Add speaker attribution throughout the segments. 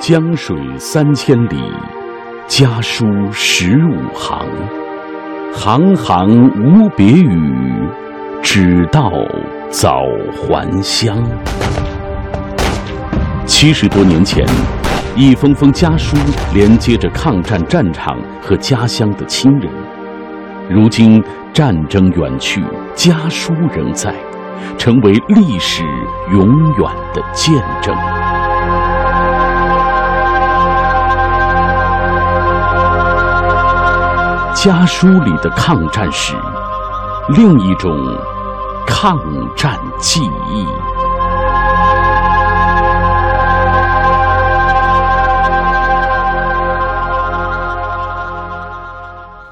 Speaker 1: 江水三千里，家书十五行，行行无别语，只道早还乡。七十多年前，一封封家书连接着抗战战场和家乡的亲人。如今战争远去，家书仍在，成为历史永远的见证。家书里的抗战史，另一种抗战记忆。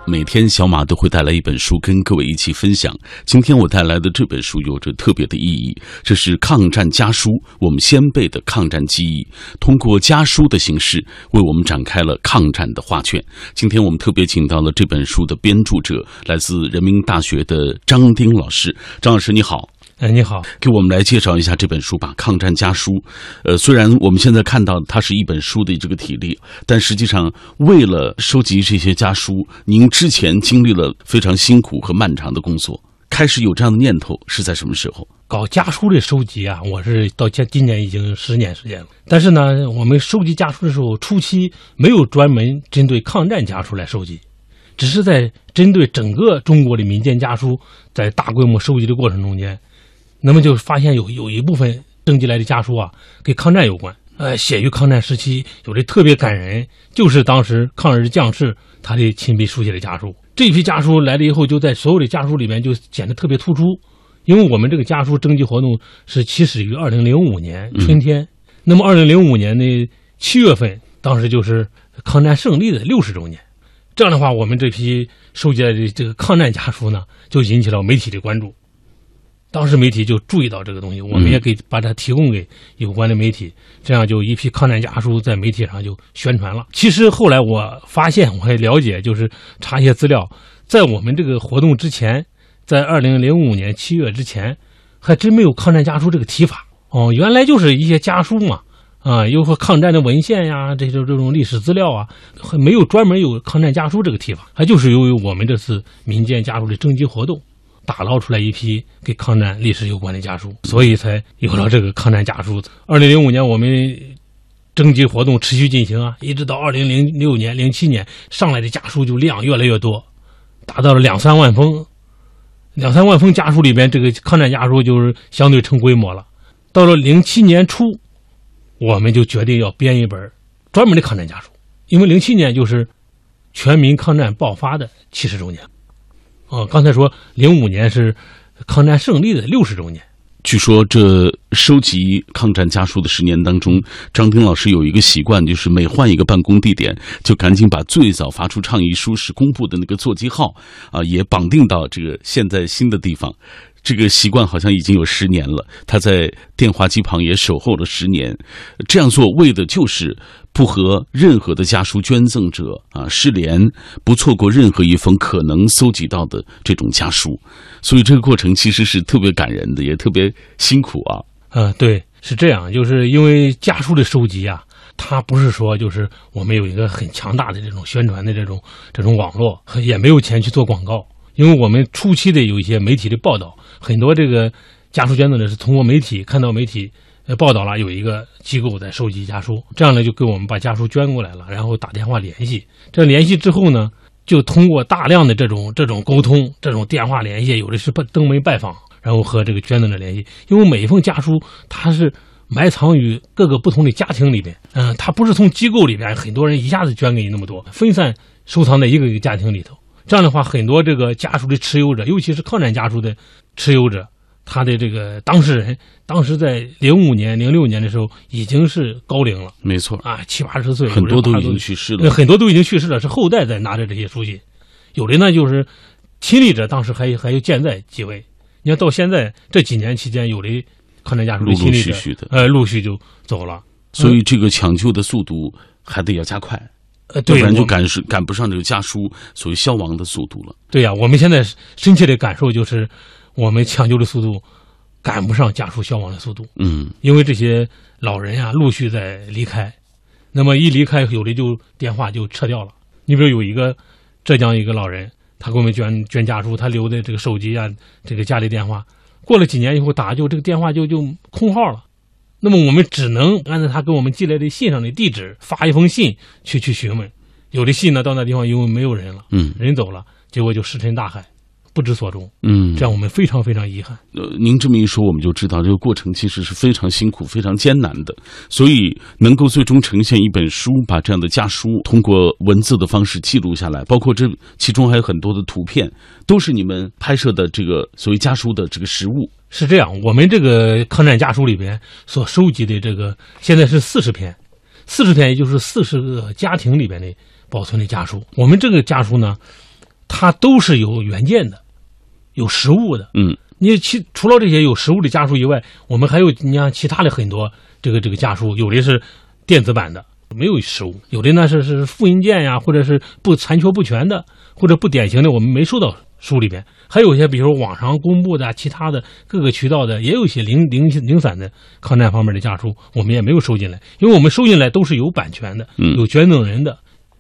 Speaker 1: 每天小马都会带来一本书跟各位一起分享。今天我带来的这本书有着特别的意义，这是抗战家书，我们先辈的抗战记忆，通过家书的形式为我们展开了抗战的画卷。今天我们特别请到了这本书的编著者，来自人民大学的张丁老师。张老师你好。
Speaker 2: 哎，你好，
Speaker 1: 给我们来介绍一下这本书吧，《抗战家书》。呃，虽然我们现在看到它是一本书的这个体例，但实际上为了收集这些家书，您之前经历了非常辛苦和漫长的工作。开始有这样的念头是在什么时候？
Speaker 2: 搞家书的收集啊，我是到今今年已经十年时间了。但是呢，我们收集家书的时候，初期没有专门针对抗战家书来收集，只是在针对整个中国的民间家书，在大规模收集的过程中间。那么就发现有有一部分征集来的家书啊，跟抗战有关，呃，写于抗战时期，有的特别感人，就是当时抗日将士他的亲笔书写的家书。这批家书来了以后，就在所有的家书里面就显得特别突出，因为我们这个家书征集活动是起始于二零零五年春天，那么二零零五年的七月份，当时就是抗战胜利的六十周年，这样的话，我们这批收集来的这个抗战家书呢，就引起了媒体的关注。当时媒体就注意到这个东西，我们也给把它提供给有关的媒体，这样就一批抗战家书在媒体上就宣传了。其实后来我发现，我还了解，就是查一些资料，在我们这个活动之前，在二零零五年七月之前，还真没有抗战家书这个提法。哦，原来就是一些家书嘛，啊，又和抗战的文献呀，这种这种历史资料啊，还没有专门有抗战家书这个提法，还就是由于我们这次民间家书的征集活动。打捞出来一批跟抗战历史有关的家书，所以才有了这个抗战家书。二零零五年，我们征集活动持续进行啊，一直到二零零六年、零七年，上来的家书就量越来越多，达到了两三万封。两三万封家书里边，这个抗战家书就是相对成规模了。到了零七年初，我们就决定要编一本专门的抗战家书，因为零七年就是全民抗战爆发的七十周年。哦，刚才说零五年是抗战胜利的六十周年。
Speaker 1: 据说这收集抗战家书的十年当中，张丁老师有一个习惯，就是每换一个办公地点，就赶紧把最早发出倡议书时公布的那个座机号啊，也绑定到这个现在新的地方。这个习惯好像已经有十年了，他在电话机旁也守候了十年。这样做为的就是不和任何的家书捐赠者啊失联，不错过任何一封可能搜集到的这种家书。所以这个过程其实是特别感人的，也特别辛苦啊。
Speaker 2: 嗯，对，是这样，就是因为家书的收集啊，它不是说就是我们有一个很强大的这种宣传的这种这种网络，也没有钱去做广告。因为我们初期的有一些媒体的报道，很多这个家书捐赠者是通过媒体看到媒体呃报道了有一个机构在收集家书，这样呢就给我们把家书捐过来了，然后打电话联系。这联系之后呢，就通过大量的这种这种沟通，这种电话联系，有的是登门拜访，然后和这个捐赠者联系。因为每一封家书它是埋藏于各个不同的家庭里边，嗯，它不是从机构里边很多人一下子捐给你那么多，分散收藏在一个一个家庭里头。这样的话，很多这个家属的持有者，尤其是抗战家属的持有者，他的这个当事人，当时在零五年、零六年的时候已经是高龄了，
Speaker 1: 没错。
Speaker 2: 啊，七八十岁，
Speaker 1: 很多都已经去世了，
Speaker 2: 很多都已经去世了，是后代在拿着这些书信，有的呢就是亲历者，当时还还有健在几位，你看到现在这几年期间，有的抗战家书的亲历者，呃，陆续就走了，
Speaker 1: 所以这个抢救的速度还得要加快。
Speaker 2: 呃，要
Speaker 1: 不然就赶是赶不上这个家书所谓消亡的速度了。
Speaker 2: 对呀，我们现在深切的感受就是，我们抢救的速度赶不上家书消亡的速度。
Speaker 1: 嗯，
Speaker 2: 因为这些老人呀陆续在离开，那么一离开，有的就电话就撤掉了。你比如有一个浙江一个老人，他给我们捐捐家书，他留的这个手机啊，这个家里电话，过了几年以后打就这个电话就就空号了。那么我们只能按照他给我们寄来的信上的地址发一封信去去询问。有的信呢到那地方因为没有人了，
Speaker 1: 嗯
Speaker 2: 人走了，结果就石沉大海，不知所终。
Speaker 1: 嗯，
Speaker 2: 这样我们非常非常遗憾。
Speaker 1: 呃，您这么一说，我们就知道这个过程其实是非常辛苦、非常艰难的。所以能够最终呈现一本书，把这样的家书通过文字的方式记录下来，包括这其中还有很多的图片，都是你们拍摄的这个所谓家书的这个实物。
Speaker 2: 是这样，我们这个抗战家书里边所收集的这个，现在是四十篇，四十篇也就是四十个家庭里边的保存的家书。我们这个家书呢，它都是有原件的，有实物的。
Speaker 1: 嗯
Speaker 2: 你其除了这些有实物的家书以外，我们还有你像其他的很多这个这个家书，有的是电子版的，没有实物；有的呢是是复印件呀，或者是不残缺不全的，或者不典型的，我们没收到书里边。还有一些，比如说网上公布的其他的各个渠道的，也有一些零零零散的抗战方面的家书，我们也没有收进来，因为我们收进来都是有版权的，
Speaker 1: 嗯
Speaker 2: 有捐赠人的，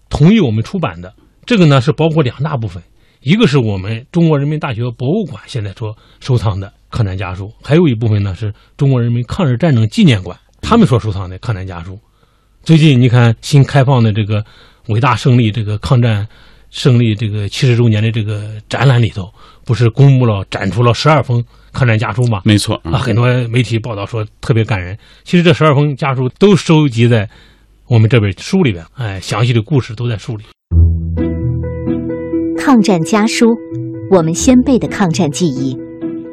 Speaker 2: 同意我们出版的。这个呢是包括两大部分，一个是我们中国人民大学博物馆现在所收藏的抗战家书，还有一部分呢是中国人民抗日战争纪念馆他们所收藏的抗战家书。最近你看新开放的这个伟大胜利这个抗战胜利这个七十周年的这个展览里头，不是公布了展出了十二封抗战家书吗？
Speaker 1: 没错
Speaker 2: 啊，很多媒体报道说特别感人。其实这十二封家书都收集在我们这本书里边，哎，详细的故事都在书里。
Speaker 3: 抗战家书，我们先辈的抗战记忆，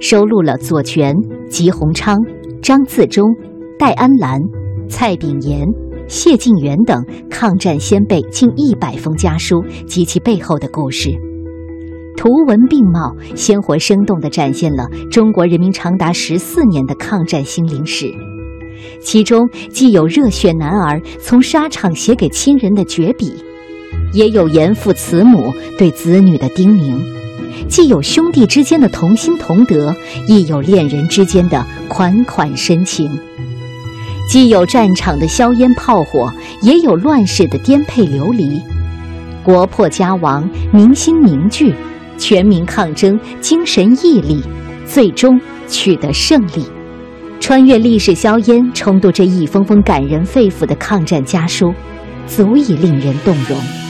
Speaker 3: 收录了左权、吉鸿昌、张自忠、戴安澜、蔡炳炎、谢晋元等抗战先辈近一百封家书及其背后的故事，图文并茂、鲜活生动地展现了中国人民长达十四年的抗战心灵史。其中既有热血男儿从沙场写给亲人的绝笔。也有严父慈母对子女的叮咛，既有兄弟之间的同心同德，亦有恋人之间的款款深情；既有战场的硝烟炮火，也有乱世的颠沛流离。国破家亡，民心凝聚，全民抗争，精神毅力，最终取得胜利。穿越历史硝烟，重读这一封封感人肺腑的抗战家书，足以令人动容。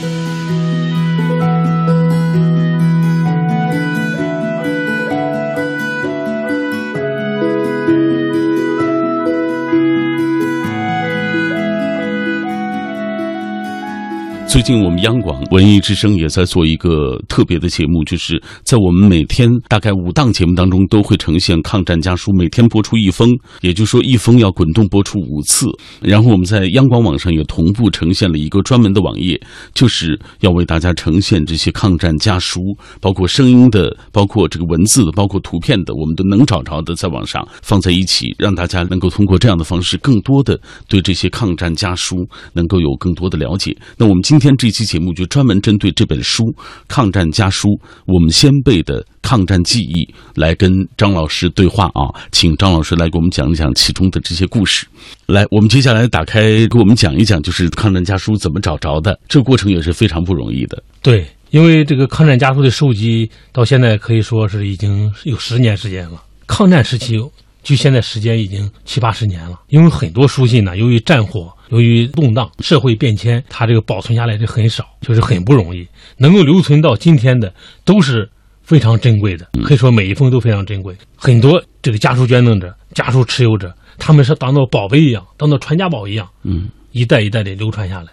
Speaker 1: 最近我们央广文艺之声也在做一个特别的节目，就是在我们每天大概五档节目当中都会呈现抗战家书，每天播出一封，也就是说一封要滚动播出五次。然后我们在央广网上也同步呈现了一个专门的网页，就是要为大家呈现这些抗战家书，包括声音的，包括这个文字的，包括图片的，我们都能找着的，在网上放在一起，让大家能够通过这样的方式，更多的对这些抗战家书能够有更多的了解。那我们今今天这期节目就专门针对这本书《抗战家书》，我们先辈的抗战记忆，来跟张老师对话啊，请张老师来给我们讲一讲其中的这些故事。来，我们接下来打开给我们讲一讲，就是抗战家书怎么找着的，这过程也是非常不容易的。
Speaker 2: 对，因为这个抗战家书的收集到现在可以说是已经有十年时间了。抗战时期距现在时间已经七八十年了，因为很多书信呢，由于战火、由于动荡、社会变迁，它这个保存下来的很少，就是很不容易。能够留存到今天的，都是非常珍贵的，可以说每一封都非常珍贵。很多这个家书捐赠者、家书持有者，他们是当做宝贝一样，当做传家宝一样，
Speaker 1: 嗯，
Speaker 2: 一代一代的流传下来。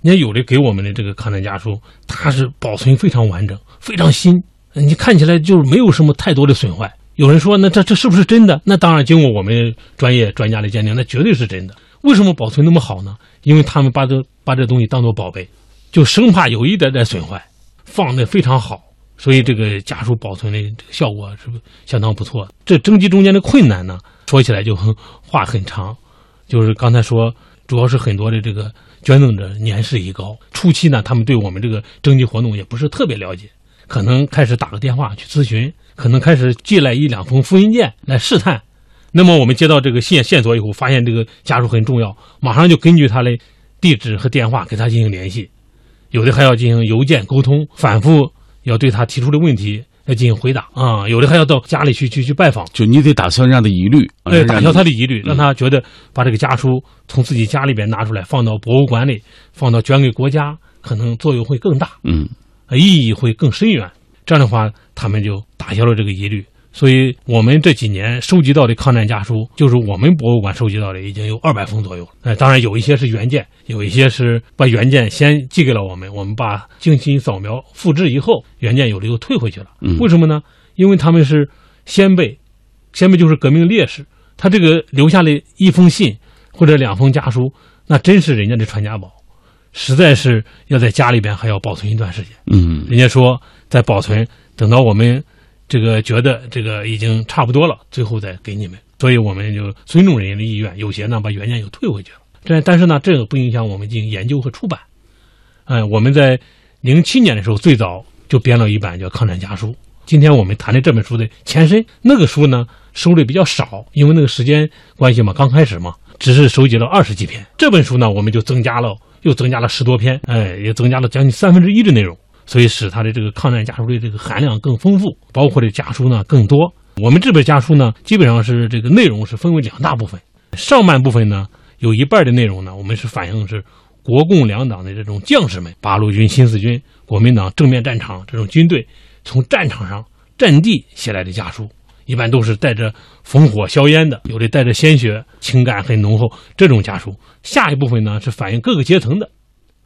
Speaker 2: 你看，有的给我们的这个抗战家书，它是保存非常完整、非常新，你看起来就是没有什么太多的损坏。有人说，那这这是不是真的？那当然，经过我们专业专家的鉴定，那绝对是真的。为什么保存那么好呢？因为他们把这把这东西当做宝贝，就生怕有一点点损坏，放的非常好，所以这个家书保存的这个效果是相当不错。这征集中间的困难呢，说起来就很话很长，就是刚才说，主要是很多的这个捐赠者年事已高，初期呢，他们对我们这个征集活动也不是特别了解，可能开始打个电话去咨询，可能开始寄来一两封复印件来试探。那么我们接到这个线线索以后，发现这个家属很重要，马上就根据他的地址和电话给他进行联系，有的还要进行邮件沟通，反复要对他提出的问题要进行回答啊，有的还要到家里去去去拜访，
Speaker 1: 就你得打消人家的疑虑，
Speaker 2: 对，打消他的疑虑，
Speaker 1: 嗯
Speaker 2: 让他觉得把这个家书从自己家里边拿出来，放到博物馆里，放到捐给国家，可能作用会更大。
Speaker 1: 嗯
Speaker 2: 呃意义会更深远。这样的话，他们就打消了这个疑虑。所以，我们这几年收集到的抗战家书，就是我们博物馆收集到的，已经有二百封左右。呃，当然有一些是原件，有一些是把原件先寄给了我们，我们把精心扫描复制以后，原件有的又退回去了。
Speaker 1: 嗯
Speaker 2: 为什么呢？因为他们是先辈，先辈就是革命烈士，他这个留下了一封信或者两封家书，那真是人家的传家宝，实在是要在家里边还要保存一段时间。
Speaker 1: 嗯
Speaker 2: 人家说在保存，等到我们这个觉得这个已经差不多了，最后再给你们。所以我们就尊重人家的意愿，有些呢把原件又退回去了。这但是呢，这个不影响我们进行研究和出版。哎、我们在零七年的时候最早就编了一版叫《抗战家书》。今天我们谈的这本书的前身，那个书呢收的比较少，因为那个时间关系嘛，刚开始嘛，只是收集了二十几篇。这本书呢，我们就增加了，又增加了十多篇，哎，也增加了将近三分之一的内容。所以使他的这个抗战家书的这个含量更丰富，包括的家书呢更多。我们这本家书呢，基本上是这个内容是分为两大部分，上半部分呢有一半的内容呢，我们是反映是国共两党的这种将士们，八路军、新四军、国民党正面战场这种军队从战场上战地写来的家书，一般都是带着烽火硝烟的，有的带着鲜血，情感很浓厚。这种家书，下一部分呢是反映各个阶层的，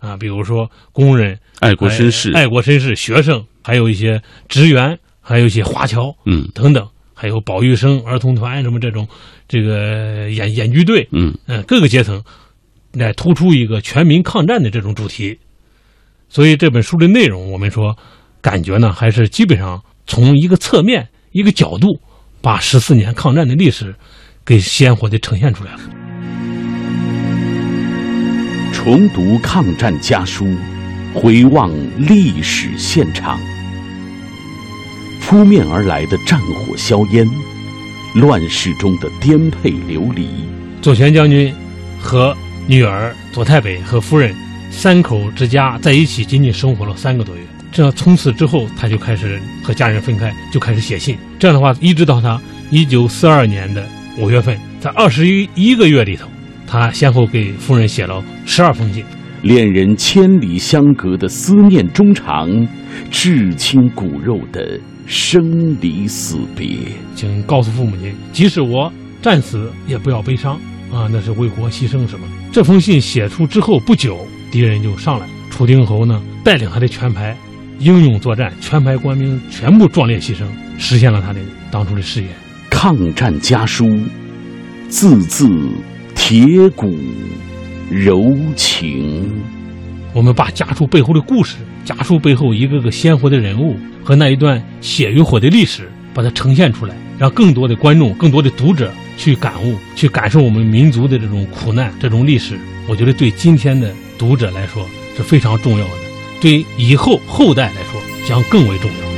Speaker 2: 啊，比如说工人、
Speaker 1: 爱国绅士，
Speaker 2: 爱国绅士、学生，还有一些职员，还有一些华侨
Speaker 1: 嗯
Speaker 2: 等等，还有保育生、儿童团什么这种这个演演剧队，
Speaker 1: 嗯
Speaker 2: 嗯，各个阶层来突出一个全民抗战的这种主题。所以这本书的内容，我们说感觉呢，还是基本上从一个侧面、一个角度，把十四年抗战的历史给鲜活的呈现出来了。
Speaker 1: 重读抗战家书，回望历史现场。扑面而来的战火硝烟，乱世中的颠沛流离。
Speaker 2: 左权将军和女儿左太北和夫人三口之家在一起，仅仅生活了三个多月。这样从此之后，他就开始和家人分开，就开始写信。这样的话，一直到他一九四二年的五月份，在二十一一个月里头，他先后给夫人写了十二封信。
Speaker 1: 恋人千里相隔的思念衷肠，至亲骨肉的生离死别。
Speaker 2: 请告诉父母亲，即使我战死，也不要悲伤啊，那是为国牺牲什么的。这封信写出之后不久，敌人就上来了。楚定侯呢，带领他的全排英勇作战，全排官兵全部壮烈牺牲，实现了他的当初的誓言。
Speaker 1: 抗战家书，字字铁骨柔情。
Speaker 2: 我们把家书背后的故事，家书背后一个个鲜活的人物和那一段血与火的历史，把它呈现出来，让更多的观众、更多的读者去感悟、去感受我们民族的这种苦难、这种历史。我觉得对今天的读者来说是非常重要的，对以后后代来说将更为重要。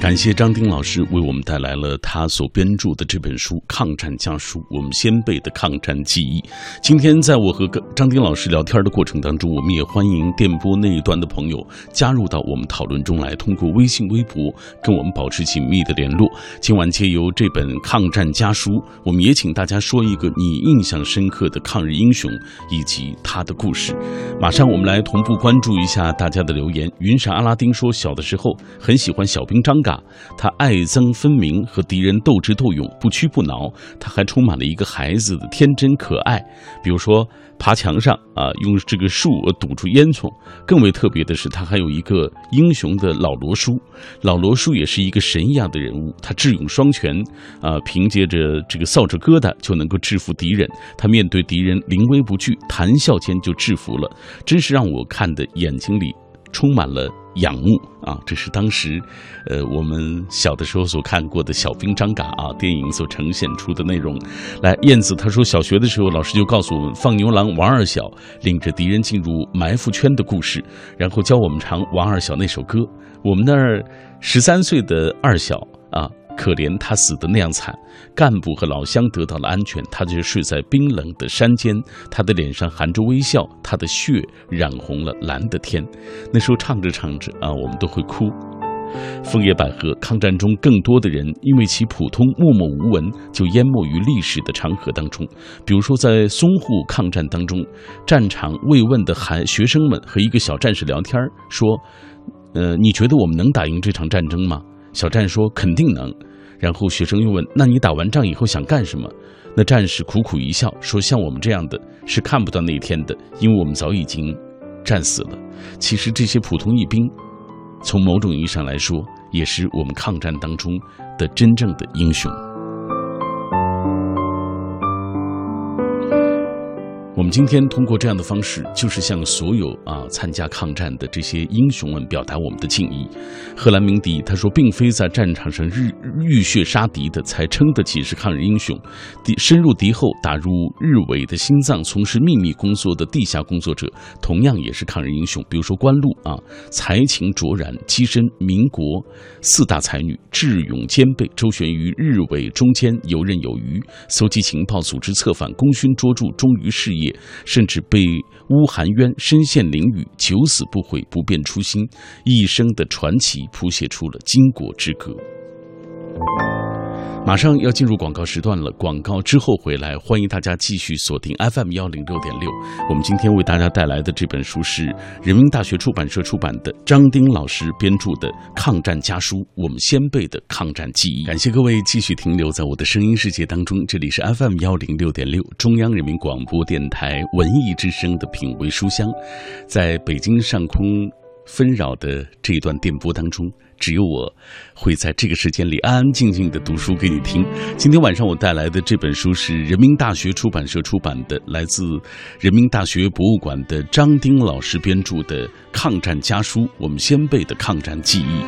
Speaker 1: 感谢张丁老师为我们带来了他所编著的这本书《抗战家书》，我们先辈的抗战记忆。今天在我和张丁老师聊天的过程当中，我们也欢迎电波那一端的朋友加入到我们讨论中来，通过微信、微博跟我们保持紧密的联络。今晚借由这本《抗战家书》，我们也请大家说一个你印象深刻的抗日英雄以及他的故事。马上我们来同步关注一下大家的留言。云闪阿拉丁说，小的时候很喜欢小兵张嘎。他爱憎分明，和敌人斗智斗勇，不屈不挠。他还充满了一个孩子的天真可爱，比如说爬墙上啊，用这个树堵住烟囱。更为特别的是，他还有一个英雄的老罗叔。老罗叔也是一个神一样的人物，他智勇双全啊，凭借着这个扫帚疙瘩就能够制服敌人。他面对敌人临危不惧，谈笑间就制服了，真是让我看的眼睛里充满了。仰慕啊，这是当时，呃，我们小的时候所看过的小兵张嘎啊电影所呈现出的内容。来，燕子他说，小学的时候老师就告诉我们放牛郎王二小领着敌人进入埋伏圈的故事，然后教我们唱王二小那首歌。我们那儿十三岁的二小，可怜他死得那样惨，干部和老乡得到了安全，他却睡在冰冷的山间。他的脸上含着微笑，他的血染红了蓝的天。那时候唱着唱着啊，我们都会哭。枫叶百合，抗战中更多的人因为其普通默默无闻，就淹没于历史的长河当中。比如说，在淞沪抗战当中，战场慰问的孩学生们和一个小战士聊天说：“呃，你觉得我们能打赢这场战争吗？”小战说：“肯定能。”然后学生又问：“那你打完仗以后想干什么？”那战士苦苦一笑说：“像我们这样的是看不到那一天的，因为我们早已经战死了。”其实这些普通一兵，从某种意义上来说，也是我们抗战当中的真正的英雄。我们今天通过这样的方式，就是向所有啊参加抗战的这些英雄们表达我们的敬意。贺兰鸣笛他说，并非在战场上日浴血杀敌的才称得起是抗日英雄，敌深入敌后打入日伪的心脏，从事秘密工作的地下工作者，同样也是抗日英雄。比如说关露啊，才情卓然，跻身民国四大才女，智勇兼备，周旋于日伪中间，游刃有余，搜集情报，组织策反，功勋卓著，忠于事业。甚至被乌含冤，身陷囹圄，九死不悔，不变初心，一生的传奇谱写出了巾帼之歌。马上要进入广告时段了，广告之后回来，欢迎大家继续锁定 FM 幺零六点六。我们今天为大家带来的这本书是人民大学出版社出版的张丁老师编著的《抗战家书》，我们先辈的抗战记忆。感谢各位继续停留在我的声音世界当中，这里是 FM 幺零六点六，中央人民广播电台文艺之声的品味书香，在北京上空纷扰的这一段电波当中。只有我会在这个时间里安安静静的读书给你听。今天晚上我带来的这本书是人民大学出版社出版的，来自人民大学博物馆的张丁老师编著的《抗战家书》，我们先辈的抗战记忆。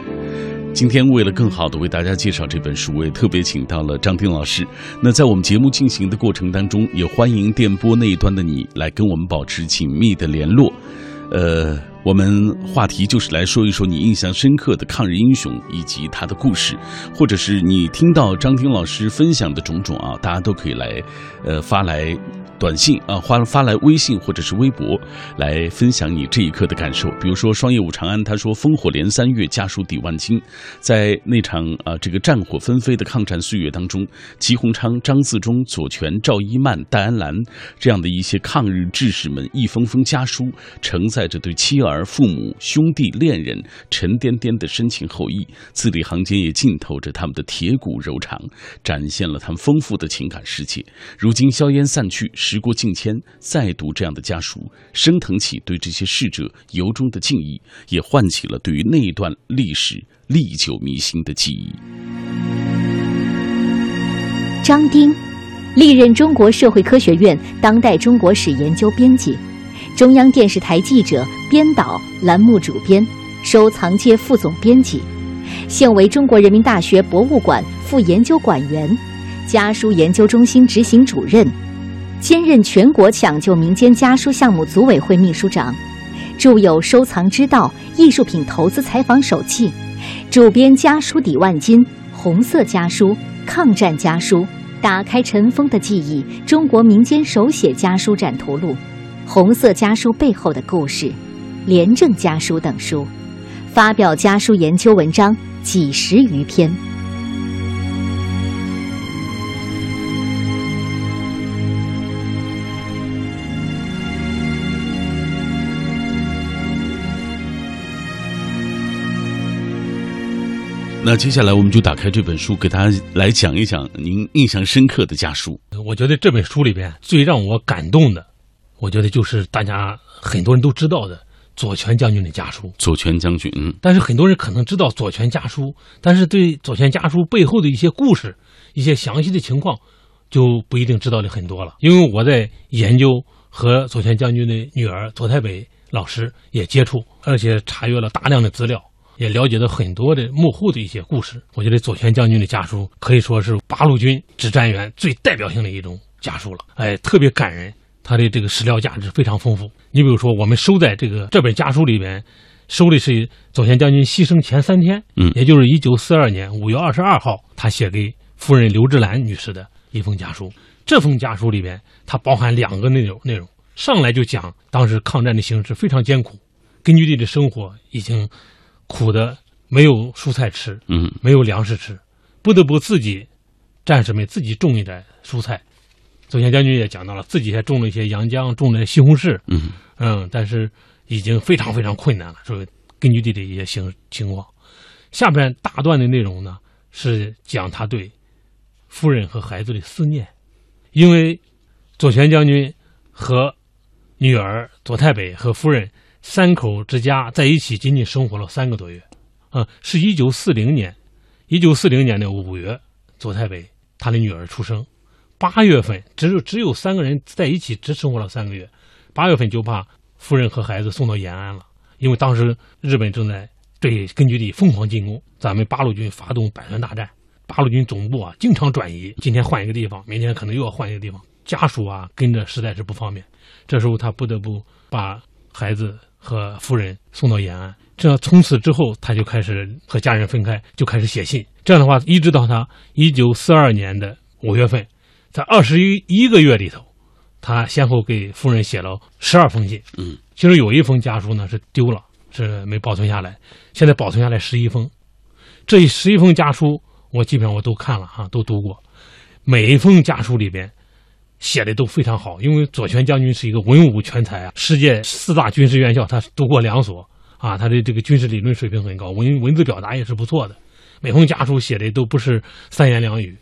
Speaker 1: 今天为了更好的为大家介绍这本书，我也特别请到了张丁老师。那在我们节目进行的过程当中，也欢迎电波那一端的你来跟我们保持紧密的联络。呃。我们话题就是来说一说你印象深刻的抗日英雄以及他的故事，或者是你听到张听老师分享的种种啊，大家都可以来，呃，发来。短信啊，发发来微信或者是微博，来分享你这一刻的感受。比如说，双叶舞长安，他说：“烽火连三月，家书抵万金。”在那场啊，这个战火纷飞的抗战岁月当中，吉鸿昌、张自忠、左权、赵一曼、戴安澜这样的一些抗日志士们，一封封家书，承载着对妻儿儿、父母、兄弟、恋人沉甸甸的深情厚谊，字里行间也浸透着他们的铁骨柔肠，展现了他们丰富的情感世界。如今硝烟散去。时过境迁，再读这样的家书，升腾起对这些逝者由衷的敬意，也唤起了对于那一段历史历久弥新的记忆。
Speaker 3: 张丁，历任中国社会科学院当代中国史研究编辑，中央电视台记者、编导、栏目主编，收藏界副总编辑，现为中国人民大学博物馆副研究馆员，家书研究中心执行主任。兼任全国抢救民间家书项目组委会秘书长，著有《收藏之道》《艺术品投资采访手记》，主编《家书抵万金》《红色家书》《抗战家书》《打开尘封的记忆》《中国民间手写家书展图录》《红色家书背后的故事》《廉政家书》等书，发表家书研究文章几十余篇。
Speaker 1: 那接下来我们就打开这本书，给大家来讲一讲您印象深刻的家书。
Speaker 2: 我觉得这本书里边最让我感动的，我觉得就是大家很多人都知道的左权将军的家书。
Speaker 1: 左权将军，嗯，
Speaker 2: 但是很多人可能知道左权家书，但是对左权家书背后的一些故事、一些详细的情况，就不一定知道的很多了。因为我在研究和左权将军的女儿左太北老师也接触，而且查阅了大量的资料。也了解到很多的幕后的一些故事。我觉得左权将军的家书可以说是八路军指战员最代表性的一种家书了。哎，特别感人，他的这个史料价值非常丰富。你比如说，我们收在这个这本家书里边，收的是左贤将军牺牲前三天，
Speaker 1: 嗯
Speaker 2: 也就是一九四二年五月二十二号，他写给夫人刘志兰女士的一封家书。这封家书里边，它包含两个内容，内容上来就讲当时抗战的形势非常艰苦，根据地的生活已经苦的没有蔬菜吃，
Speaker 1: 嗯
Speaker 2: 没有粮食吃，不得不自己战士们自己种一点蔬菜。左权将军也讲到了，自己还种了一些洋姜，种了西红柿，
Speaker 1: 嗯。
Speaker 2: 嗯，但是已经非常非常困难了。所以根据地的一些情情况，下边大段的内容呢是讲他对夫人和孩子的思念，因为左权将军和女儿左太北和夫人三口之家在一起仅仅生活了三个多月，啊、是一九四零年，一九四零年的五月，左太北他的女儿出生，八月份只有只有三个人在一起只生活了三个月，八月份就把夫人和孩子送到延安了，因为当时日本正在对根据地疯狂进攻，咱们八路军发动百团大战，八路军总部啊经常转移，今天换一个地方，明天可能又要换一个地方，家属啊跟着实在是不方便，这时候他不得不把孩子和夫人送到延安。这从此之后，他就开始和家人分开，就开始写信。这样的话，一直到他一九四二年的五月份，在二十一一个月里头，他先后给夫人写了十二封信。
Speaker 1: 嗯，
Speaker 2: 其中有一封家书呢是丢了，是没保存下来，现在保存下来十一封。这十一封家书，我基本上我都看了哈，都读过。每一封家书里边写的都非常好，因为左权将军是一个文武全才啊，世界四大军事院校他读过两所啊，他的这个军事理论水平很高，文文字表达也是不错的。每封家书写的都不是三言两语，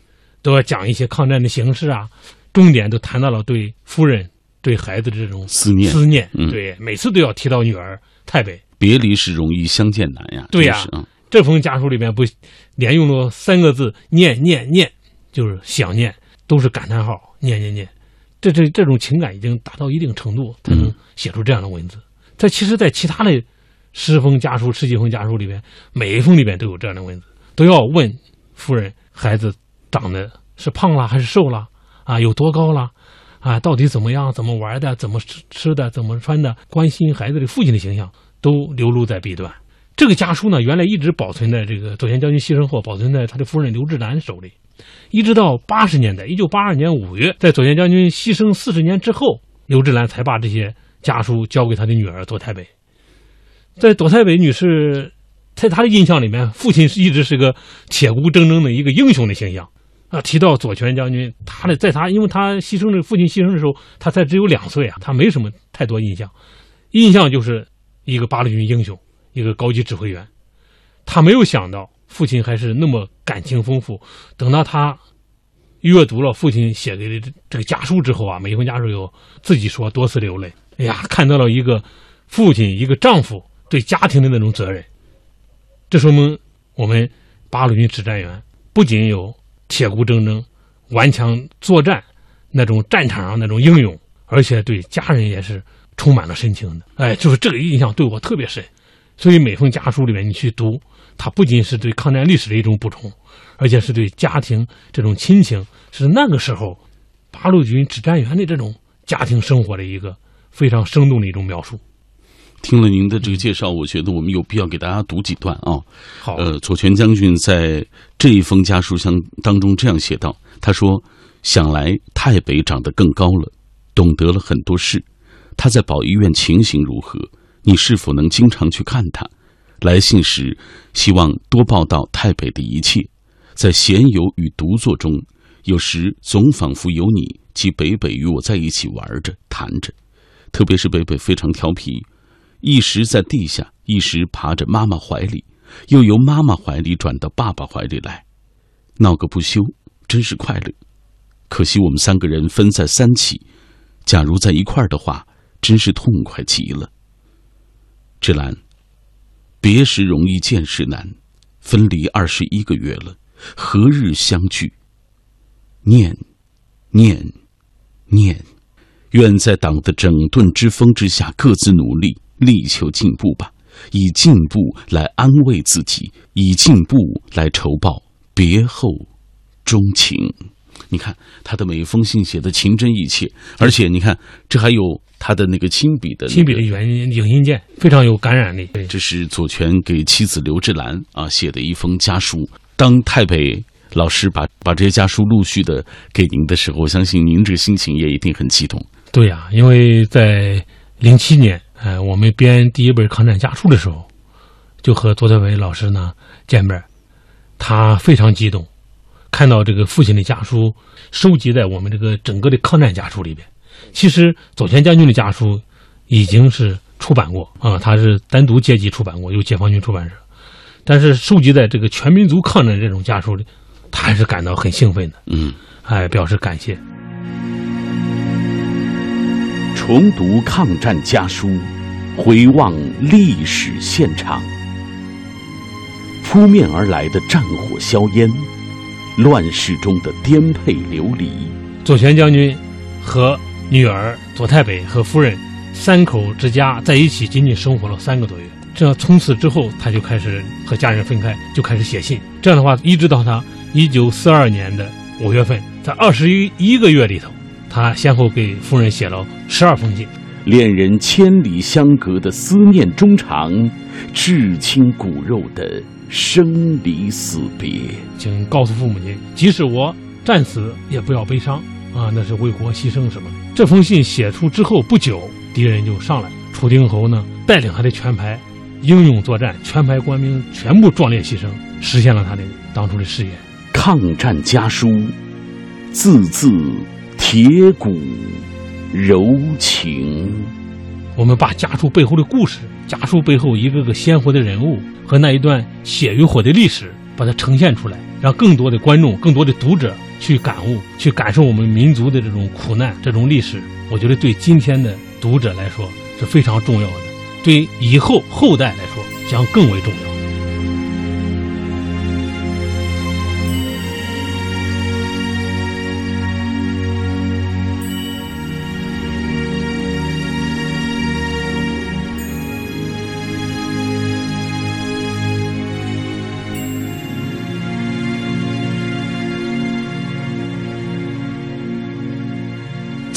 Speaker 2: 都要讲一些抗战的形势啊，重点都谈到了对夫人、对孩子的这种
Speaker 1: 思念
Speaker 2: 思念。
Speaker 1: 嗯
Speaker 2: 对，每次都要提到女儿太北。
Speaker 1: 别离是容易，相见难呀。
Speaker 2: 对呀这封家书里面不连用了三个字“念念念”，就是想念，都是感叹号，念念念。这这这种情感已经达到一定程度，才能写出这样的文字。在其实，在其他的十封家书、十几封家书里面，每一封里面都有这样的文字，都要问夫人孩子长得是胖了还是瘦了啊，有多高了啊，到底怎么样，怎么玩的，怎么吃吃的，怎么穿的，关心孩子的父亲的形象都流露在笔端。这个家书呢，原来一直保存在这个左贤将军牺牲后，保存在他的夫人刘志兰手里，一直到八十年代，一九八二年五月，在左贤将军牺牲四十年之后，刘志兰才把这些家书交给他的女儿左太北。在左太北女士在她的印象里面，父亲是一直是个铁骨铮铮的一个英雄的形象。那，提到左权将军，他的在他因为他牺牲的父亲牺牲的时候，他才只有两岁啊，他没什么太多印象，印象就是一个八路军英雄，一个高级指挥员。他没有想到父亲还是那么感情丰富。等到他阅读了父亲写给的这这个家书之后啊，每封家书有自己说多次流泪。哎呀，看到了一个父亲、一个丈夫对家庭的那种责任。这说明我们八路军指战员不仅有铁骨铮铮、顽强作战那种战场上那种英勇，而且对家人也是充满了深情的。哎，就是这个印象对我特别深。所以每封家书里面你去读，它不仅是对抗战历史的一种补充，而且是对家庭这种亲情，是那个时候八路军指战员的这种家庭生活的一个非常生动的一种描述。
Speaker 1: 听了您的这个介绍，我觉得我们有必要给大家读几段啊。
Speaker 2: 好，
Speaker 1: 呃，左权将军在这一封家书相当中这样写道：“他说，想来太北长得更高了，懂得了很多事。他在保医院情形如何？你是否能经常去看他？来信时希望多报道太北的一切。在闲游与独坐中，有时总仿佛有你及北北与我在一起玩着谈着，特别是北北非常调皮。”一时在地下，一时爬着妈妈怀里，又由妈妈怀里转到爸爸怀里来，闹个不休，真是快乐。可惜我们三个人分在三起，假如在一块儿的话，真是痛快极了。芝兰，别时容易见时难，分离二十一个月了，何日相聚？念，念，念，愿在党的整顿之风之下，各自努力。力求进步吧，以进步来安慰自己，以进步来酬报别后钟情。你看他的每一封信写的情真意切，而且你看这还有他的那个亲笔的、那个、
Speaker 2: 亲笔的原影印件，非常有感染力。对，
Speaker 1: 这是左权给妻子刘志兰啊写的一封家书。当太北老师把把这些家书陆续的给您的时候，我相信您这个心情也一定很激动。
Speaker 2: 对呀、因为在零七年，呃，我们编第一本抗战家书的时候，就和左德伟老师呢见面，他非常激动，看到这个父亲的家书收集在我们这个整个的抗战家书里边。其实左权将军的家书已经是出版过啊，他是单独接集出版过，由解放军出版社。但是收集在这个全民族抗战这种家书里，他还是感到很兴奋的，
Speaker 1: 嗯，
Speaker 2: 哎，表示感谢。
Speaker 1: 重读抗战家书，回望历史现场，扑面而来的战火硝烟，乱世中的颠沛流离。
Speaker 2: 左权将军和女儿左太北和夫人三口之家在一起，仅仅生活了三个多月。这样从此之后，他就开始和家人分开，就开始写信。这样的话，一直到他一九四二年的五月份，在二十一一个月里头，他先后给夫人写了十二封信。
Speaker 1: 恋人千里相隔的思念衷肠，至亲骨肉的生离死别。
Speaker 2: 请告诉父母亲，即使我战死，也不要悲伤啊，那是为国牺牲什么的。这封信写出之后不久，敌人就上来，楚定侯呢带领他的全排英勇作战，全排官兵全部壮烈牺牲，实现了他的当初的誓言。
Speaker 1: 抗战家书，字字铁骨柔情。
Speaker 2: 我们把家书背后的故事，家书背后一个个鲜活的人物和那一段血与火的历史，把它呈现出来，让更多的观众、更多的读者去感悟、去感受我们民族的这种苦难、这种历史。我觉得对今天的读者来说是非常重要的，对以后后代来说将更为重要。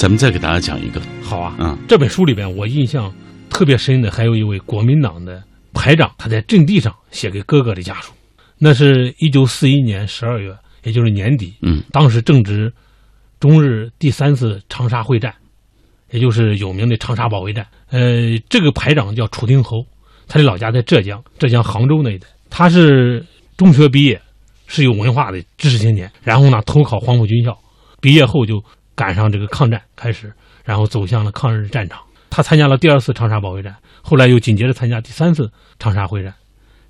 Speaker 1: 咱们再给大家讲一个，
Speaker 2: 好啊，
Speaker 1: 嗯，
Speaker 2: 这本书里边我印象特别深的还有一位国民党的排长，他在阵地上写给哥哥的家书，那是一九四一年十二月，也就是年底，
Speaker 1: 嗯，
Speaker 2: 当时正值中日第三次长沙会战，也就是有名的长沙保卫战。呃，这个排长叫楚定侯，他的老家在浙江，浙江杭州那一带。他是中学毕业，是有文化的知识青年，然后呢投考黄埔军校，毕业后就赶上这个抗战开始，然后走向了抗日战场。他参加了第二次长沙保卫战，后来又紧接着参加第三次长沙会战。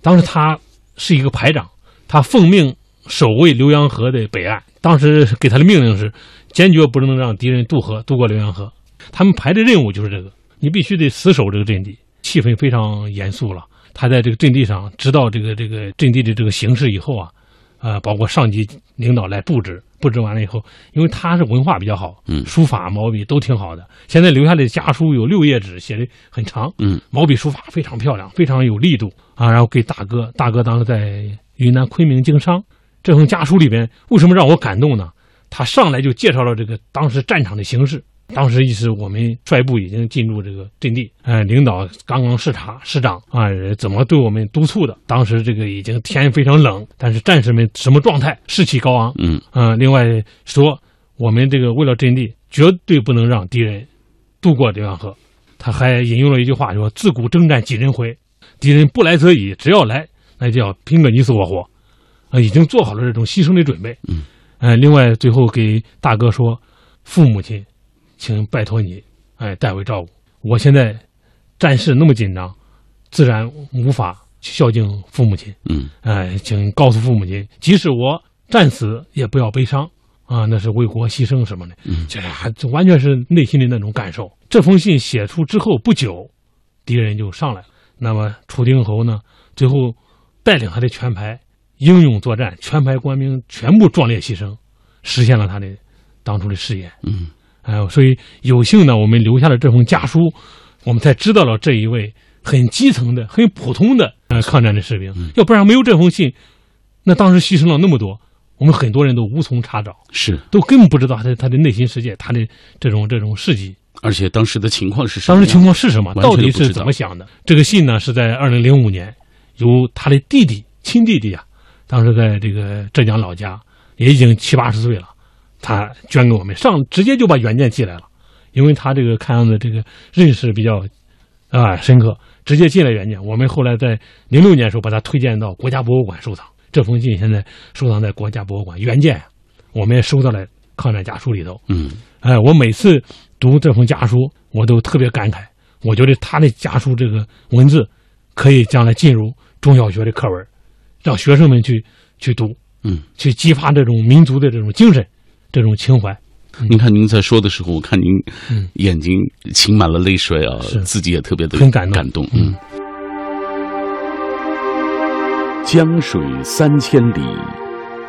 Speaker 2: 当时他是一个排长，他奉命守卫浏阳河的北岸。当时给他的命令是，坚决不能让敌人渡河，渡过浏阳河。他们排的任务就是这个，你必须得死守这个阵地。气氛非常严肃了。他在这个阵地上知道这个这个阵地的这个形势以后啊，呃，包括上级领导来布置，布置完了以后，因为他是文化比较好，
Speaker 1: 嗯
Speaker 2: 书法毛笔都挺好的。现在留下的家书有六页纸，写的很长，
Speaker 1: 嗯，
Speaker 2: 毛笔书法非常漂亮，非常有力度啊。然后给大哥，大哥当时在云南昆明经商。这封家书里边为什么让我感动呢？他上来就介绍了这个当时战场的形势。当时意思我们率部已经进入这个阵地，呃，领导刚刚视察师长啊，怎么对我们督促的？当时这个已经天非常冷，但是战士们什么状态？士气高昂。
Speaker 1: 嗯
Speaker 2: 嗯、另外说我们这个为了阵地，绝对不能让敌人渡过浏阳河。他还引用了一句话说：“自古征战几人回，敌人不来则已，只要来，那就要拼个你死我活。”啊，已经做好了这种牺牲的准备。
Speaker 1: 嗯，
Speaker 2: 呃，另外最后给大哥说：“父母亲。”请拜托你，哎，代为照顾。我现在战事那么紧张，自然无法孝敬父母亲。
Speaker 1: 嗯
Speaker 2: 哎，请告诉父母亲，即使我战死，也不要悲伤啊，那是为国牺牲什么的。
Speaker 1: 嗯
Speaker 2: 这还这完全是内心的那种感受。这封信写出之后不久，敌人就上来了。那么楚定侯呢，最后带领他的全排英勇作战，全排官兵全部壮烈牺牲，实现了他的当初的誓言。
Speaker 1: 嗯
Speaker 2: 哎呦，所以有幸呢，我们留下了这封家书，我们才知道了这一位很基层的、很普通的呃抗战的士兵。要不然没有这封信，那当时牺牲了那么多，我们很多人都无从查找，
Speaker 1: 是，
Speaker 2: 都根本不知道他他的内心世界，他的这种这种事迹。
Speaker 1: 而且当时的情况是什么？
Speaker 2: 当时情况是什么？到底是怎么想的？这个信呢，是在二零零五年，由他的弟弟亲弟弟啊，当时在这个浙江老家，也已经七八十岁了，他捐给我们，上直接就把原件寄来了，因为他这个看样子这个认识比较啊深刻，直接寄来原件。我们后来在零六年的时候把它推荐到国家博物馆收藏，这封信现在收藏在国家博物馆，原件我们也收到了抗战家书里头。
Speaker 1: 嗯，
Speaker 2: 哎，我每次读这封家书，我都特别感慨。我觉得他的家书这个文字，可以将来进入中小学的课文，让学生们去去读，
Speaker 1: 嗯，
Speaker 2: 去激发这种民族的这种精神，这种情怀。
Speaker 1: 您看您在说的时候，我看您
Speaker 2: 嗯
Speaker 1: 眼睛噙满了泪水啊，自己也特别的
Speaker 2: 很感动
Speaker 1: 感动。嗯，江水三千里，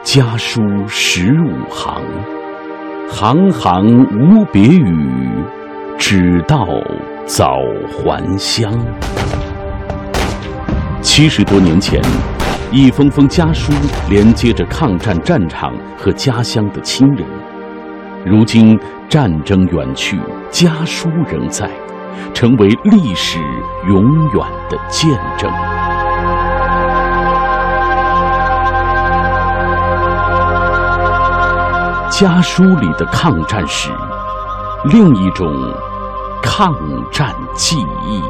Speaker 1: 家书十五行，行行无别语，只道早还乡。七十多年前，一封封家书连接着抗战战场和家乡的亲人。如今战争远去，家书仍在，成为历史永远的见证。家书里的抗战史，另一种抗战记忆。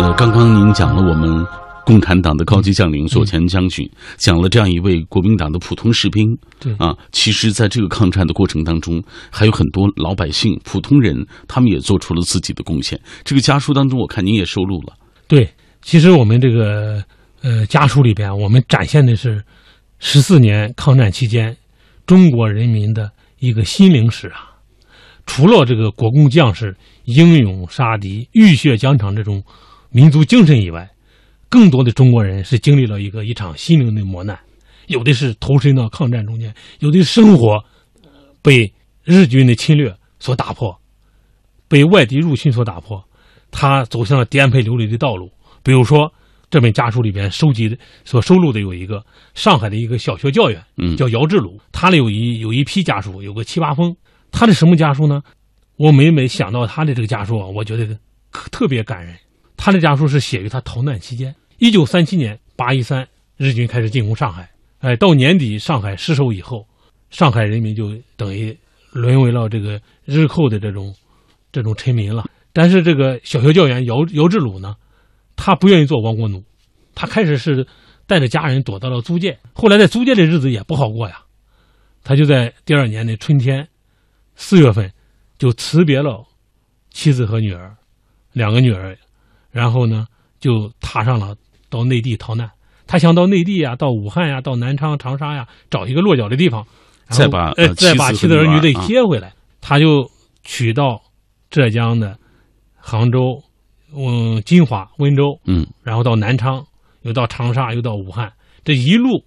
Speaker 1: 呃，刚刚您讲了我们共产党的高级将领左权将军，讲了这样一位国民党的普通士兵。
Speaker 2: 对
Speaker 1: 啊，其实，在这个抗战的过程当中，还有很多老百姓、普通人，他们也做出了自己的贡献。这个家书当中，我看您也收录了。
Speaker 2: 对，其实我们这个呃家书里边，我们展现的是十四年抗战期间中国人民的一个心灵史啊。除了这个国共将士英勇杀敌、浴血疆场这种民族精神以外，更多的中国人是经历了一个一场心灵的磨难，有的是投身到抗战中间，有的生活被日军的侵略所打破，被外敌入侵所打破。他走向了颠沛流离的道路。比如说，这本家书里边收集的、所收录的有一个上海的一个小学教员，
Speaker 1: 嗯
Speaker 2: 叫姚志鲁，他里有一有一批家书，有个七八封。他的什么家书呢？我每每想到他的这个家书啊，我觉得特别感人。他的家书是写于他逃难期间，一九三七年八一三，日军开始进攻上海，哎，到年底上海失守以后，上海人民就等于沦为了这个日寇的这种这种臣民了。但是这个小学教员姚姚志鲁呢，他不愿意做亡国奴，他开始是带着家人躲到了租界，后来在租界的日子也不好过呀，他就在第二年的春天，四月份就辞别了妻子和女儿，两个女儿，然后呢就踏上了到内地逃难。他想到内地呀，到武汉呀，到南昌、长沙呀，找一个落脚的地方，
Speaker 1: 再把
Speaker 2: 再把妻
Speaker 1: 妻子
Speaker 2: 儿女得接回来。他就取到浙江的杭州、嗯金华、温州，
Speaker 1: 嗯
Speaker 2: 然后到南昌，又到长沙，又到武汉，这一路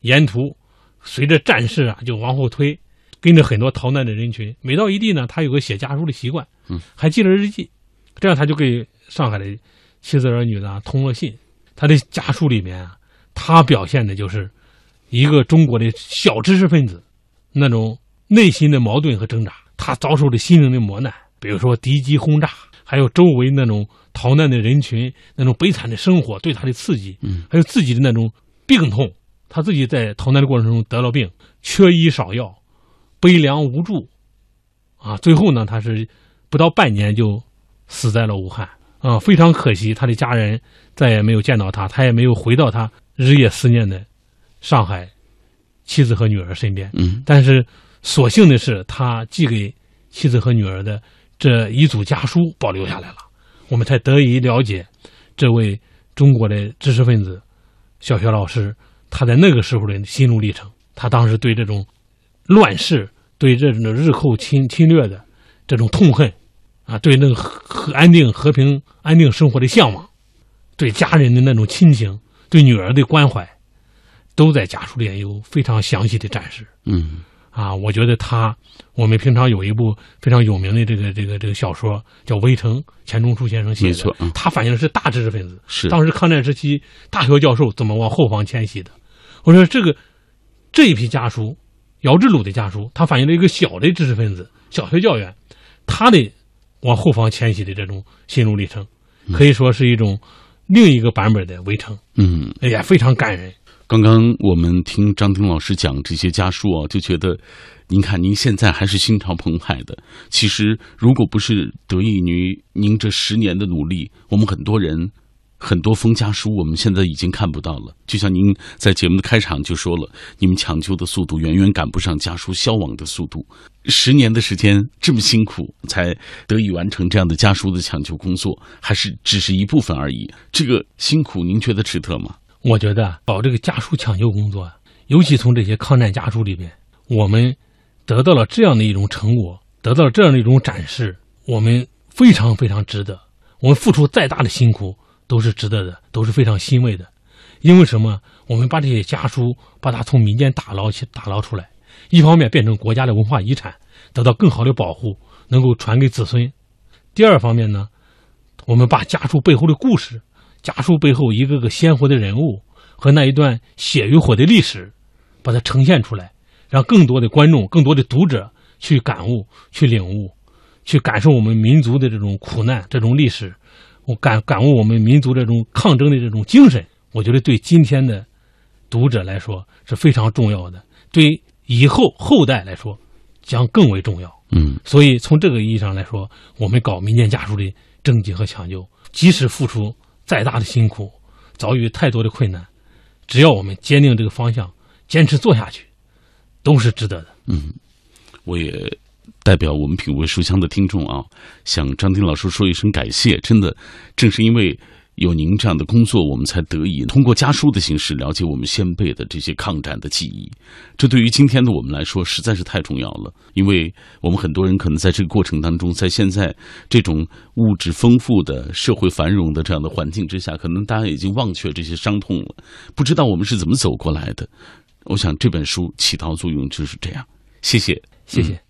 Speaker 2: 沿途随着战事啊就往后推，跟着很多逃难的人群。每到一地呢，他有个写家书的习惯，
Speaker 1: 嗯，
Speaker 2: 还记了日记，这样他就给上海的妻子儿女呢通了信。他的家书里面啊，他表现的就是一个中国的小知识分子那种内心的矛盾和挣扎，他遭受的心灵的磨难，比如说敌机轰炸，还有周围那种逃难的人群那种悲惨的生活对他的刺激，
Speaker 1: 嗯，
Speaker 2: 还有自己的那种病痛，他自己在逃难的过程中得了病，缺医少药，悲凉无助，啊，最后呢，他是不到半年就死在了武汉，啊，非常可惜，他的家人再也没有见到他，他也没有回到他日夜思念的上海妻子和女儿身边。
Speaker 1: 嗯
Speaker 2: 但是所幸的是，他寄给妻子和女儿的这一组家书保留下来了，我们才得以了解这位中国的知识分子、小学老师他在那个时候的心路历程。他当时对这种乱世、对这种日寇侵侵略的这种痛恨啊，对那个和和安定、和平、安定生活的向往，对家人的那种亲情，对女儿的关怀，都在家书里有非常详细的展示。
Speaker 1: 嗯
Speaker 2: 啊，我觉得他，我们平常有一部非常有名的这个这个这个小说叫《围城》，钱钟书先生写的，
Speaker 1: 没错，
Speaker 2: 他反映的是大知识分子，
Speaker 1: 是
Speaker 2: 当时抗战时期大学教授怎么往后方迁徙的。我说这个这一批家书，姚志鲁的家书，他反映了一个小的知识分子，小学教员，他的往后方迁徙的这种心路历程，可以说是一种另一个版本的《围城》，
Speaker 1: 嗯，
Speaker 2: 哎呀，非常感人。
Speaker 1: 刚刚我们听张丁老师讲这些家书啊，就觉得，您看您现在还是心潮澎湃的。其实，如果不是得益于您这十年的努力，我们很多人很多封家书，我们现在已经看不到了。就像您在节目的开场就说了，你们抢救的速度远远赶不上家书消亡的速度。十年的时间这么辛苦，才得以完成这样的家书的抢救工作，还是只是一部分而已。这个辛苦，您觉得值得吗？
Speaker 2: 我觉得搞这个家书抢救工作，尤其从这些抗战家书里边，我们得到了这样的一种成果，得到了这样的一种展示，我们非常非常值得。我们付出再大的辛苦都是值得的，都是非常欣慰的。因为什么？我们把这些家书把它从民间打捞起、打捞出来，一方面变成国家的文化遗产，得到更好的保护，能够传给子孙；第二方面呢，我们把家书背后的故事。家书背后一个个鲜活的人物和那一段血与火的历史，把它呈现出来，让更多的观众、更多的读者去感悟、去领悟、去感受我们民族的这种苦难、这种历史，我感感悟我们民族这种抗争的这种精神。我觉得对今天的读者来说是非常重要的，对以后后代来说将更为重要。
Speaker 1: 嗯，
Speaker 2: 所以从这个意义上来说，我们搞民间家书的征集和抢救，即使付出。再大的辛苦，遭遇太多的困难，只要我们坚定这个方向，坚持做下去，都是值得的。
Speaker 1: 嗯，我也代表我们品味书香的听众啊，向张丁老师说一声感谢。真的，正是因为。有您这样的工作，我们才得以通过家书的形式了解我们先辈的这些抗战的记忆。这对于今天的我们来说实在是太重要了，因为我们很多人可能在这个过程当中，在现在这种物质丰富的社会繁荣的这样的环境之下，可能大家已经忘却这些伤痛了，不知道我们是怎么走过来的。我想这本书起到作用就是这样。谢谢，
Speaker 2: 谢谢。